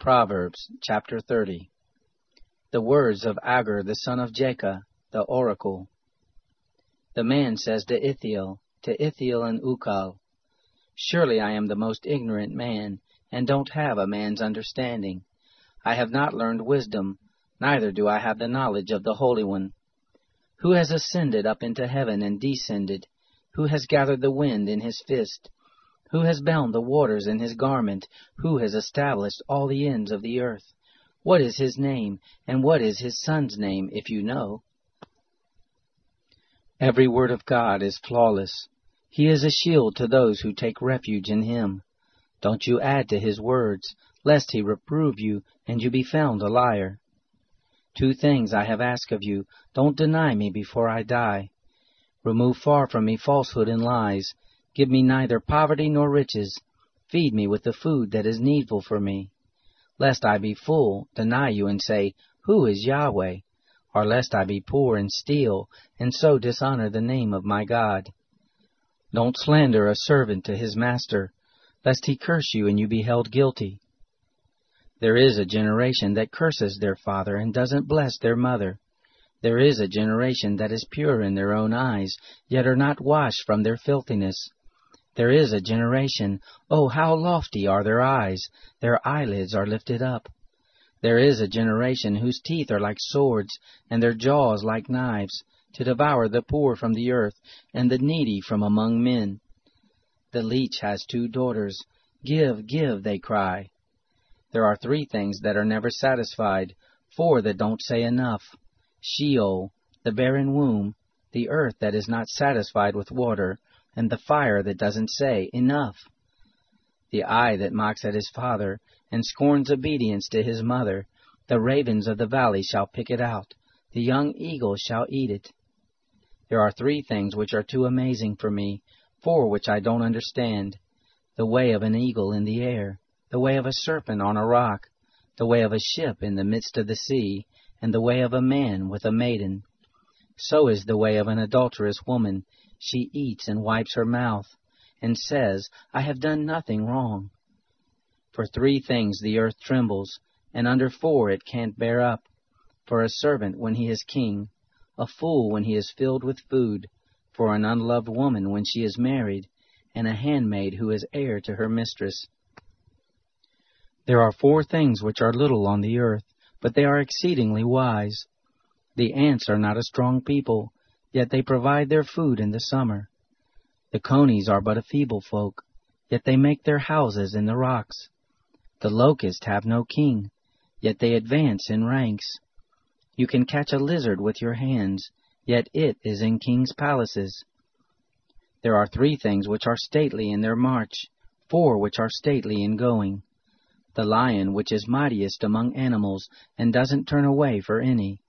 Proverbs chapter 30. The words of Agur the son of Jacob, the oracle. The man says to Ithiel, to Ithiel and Ucal, Surely I am the most ignorant man, and don't have a man's understanding. I have not learned wisdom, neither do I have the knowledge of the Holy One. Who has ascended up into heaven and descended? Who has gathered the wind in his fist? Who has bound the waters in his garment? Who has established all the ends of the earth? What is his name, and what is his son's name, if you know? Every word of God is flawless. He is a shield to those who take refuge in him. Don't you add to his words, lest he reprove you, and you be found a liar. Two things I have asked of you. Don't deny me before I die. Remove far from me falsehood and lies. Give me neither poverty nor riches. Feed me with the food that is needful for me. Lest I be full, deny you and say, Who is Yahweh? Or lest I be poor and steal, and so dishonor the name of my God. Don't slander a servant to his master, lest he curse you and you be held guilty. There is a generation that curses their father and doesn't bless their mother. There is a generation that is pure in their own eyes, yet are not washed from their filthiness. There is a generation, oh, how lofty are their eyes! Their eyelids are lifted up. There is a generation whose teeth are like swords, and their jaws like knives, to devour the poor from the earth, and the needy from among men. The leech has two daughters. Give, give, they cry. There are three things that are never satisfied, four that don't say enough. Sheol, the barren womb, the earth that is not satisfied with water, and the fire that doesn't say, Enough. The eye that mocks at his father, and scorns obedience to his mother, the ravens of the valley shall pick it out, the young eagles shall eat it. There are three things which are too amazing for me, four which I don't understand. The way of an eagle in the air, the way of a serpent on a rock, the way of a ship in the midst of the sea, and the way of a man with a maiden. So is the way of an adulterous woman. She eats and wipes her mouth, and says, I have done nothing wrong. For three things the earth trembles, and under four it can't bear up. For a servant when he is king, a fool when he is filled with food, for an unloved woman when she is married, and a handmaid who is heir to her mistress. There are four things which are little on the earth, but they are exceedingly wise. The ants are not a strong people, yet they provide their food in the summer. The conies are but a feeble folk, yet they make their houses in the rocks. The locusts have no king, yet they advance in ranks. You can catch a lizard with your hands, yet it is in kings' palaces. There are three things which are stately in their march, four which are stately in going the lion which is mightiest among animals, and doesn't turn away for any,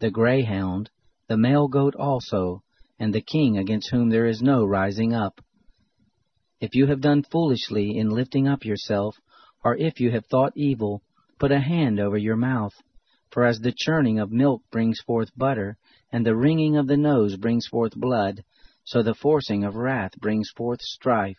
the greyhound, the male goat also, and the king against whom there is no rising up. If you have done foolishly in lifting up yourself, or if you have thought evil, put a hand over your mouth. For as the churning of milk brings forth butter, and the wringing of the nose brings forth blood, so the forcing of wrath brings forth strife.